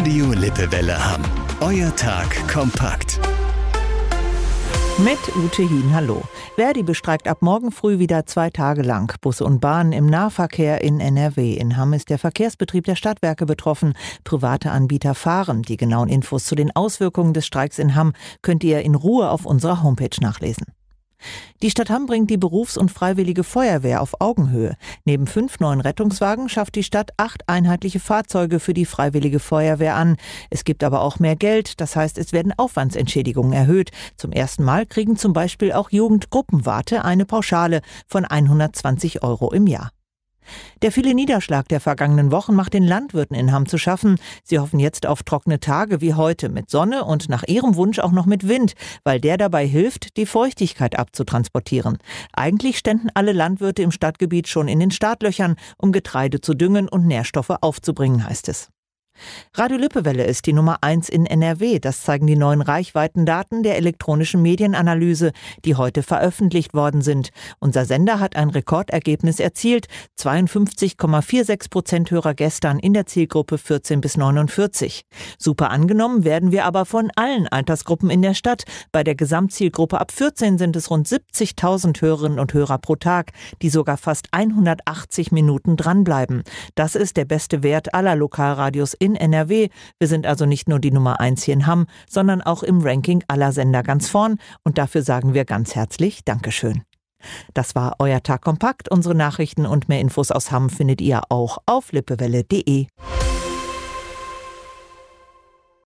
Radio Lippewelle Hamm. Euer Tag kompakt. Mit Ute Hien, hallo. Verdi bestreikt ab morgen früh wieder zwei Tage lang Busse und Bahnen im Nahverkehr in NRW. In Hamm ist der Verkehrsbetrieb der Stadtwerke betroffen. Private Anbieter fahren. Die genauen Infos zu den Auswirkungen des Streiks in Hamm könnt ihr in Ruhe auf unserer Homepage nachlesen. Die Stadt Hamm bringt die Berufs- und Freiwillige Feuerwehr auf Augenhöhe. Neben fünf neuen Rettungswagen schafft die Stadt acht einheitliche Fahrzeuge für die Freiwillige Feuerwehr an. Es gibt aber auch mehr Geld, das heißt, es werden Aufwandsentschädigungen erhöht. Zum ersten Mal kriegen zum Beispiel auch Jugendgruppenwarte eine Pauschale von 120 Euro im Jahr. Der viele Niederschlag der vergangenen Wochen macht den Landwirten in Hamm zu schaffen. Sie hoffen jetzt auf trockene Tage wie heute mit Sonne und nach ihrem Wunsch auch noch mit Wind, weil der dabei hilft, die Feuchtigkeit abzutransportieren. Eigentlich ständen alle Landwirte im Stadtgebiet schon in den Startlöchern, um Getreide zu düngen und Nährstoffe aufzubringen, heißt es. Radio Lippewelle ist die Nummer eins in NRW. Das zeigen die neuen Reichweitendaten der elektronischen Medienanalyse, die heute veröffentlicht worden sind. Unser Sender hat ein Rekordergebnis erzielt. 52,46 Prozent Hörer gestern in der Zielgruppe 14 bis 49. Super angenommen werden wir aber von allen Altersgruppen in der Stadt. Bei der Gesamtzielgruppe ab 14 sind es rund 70.000 Hörerinnen und Hörer pro Tag, die sogar fast 180 Minuten dranbleiben. Das ist der beste Wert aller Lokalradios in in NRW. Wir sind also nicht nur die Nummer eins hier in Hamm, sondern auch im Ranking aller Sender ganz vorn. Und dafür sagen wir ganz herzlich Dankeschön. Das war euer Tag kompakt. Unsere Nachrichten und mehr Infos aus Hamm findet ihr auch auf lippewelle.de.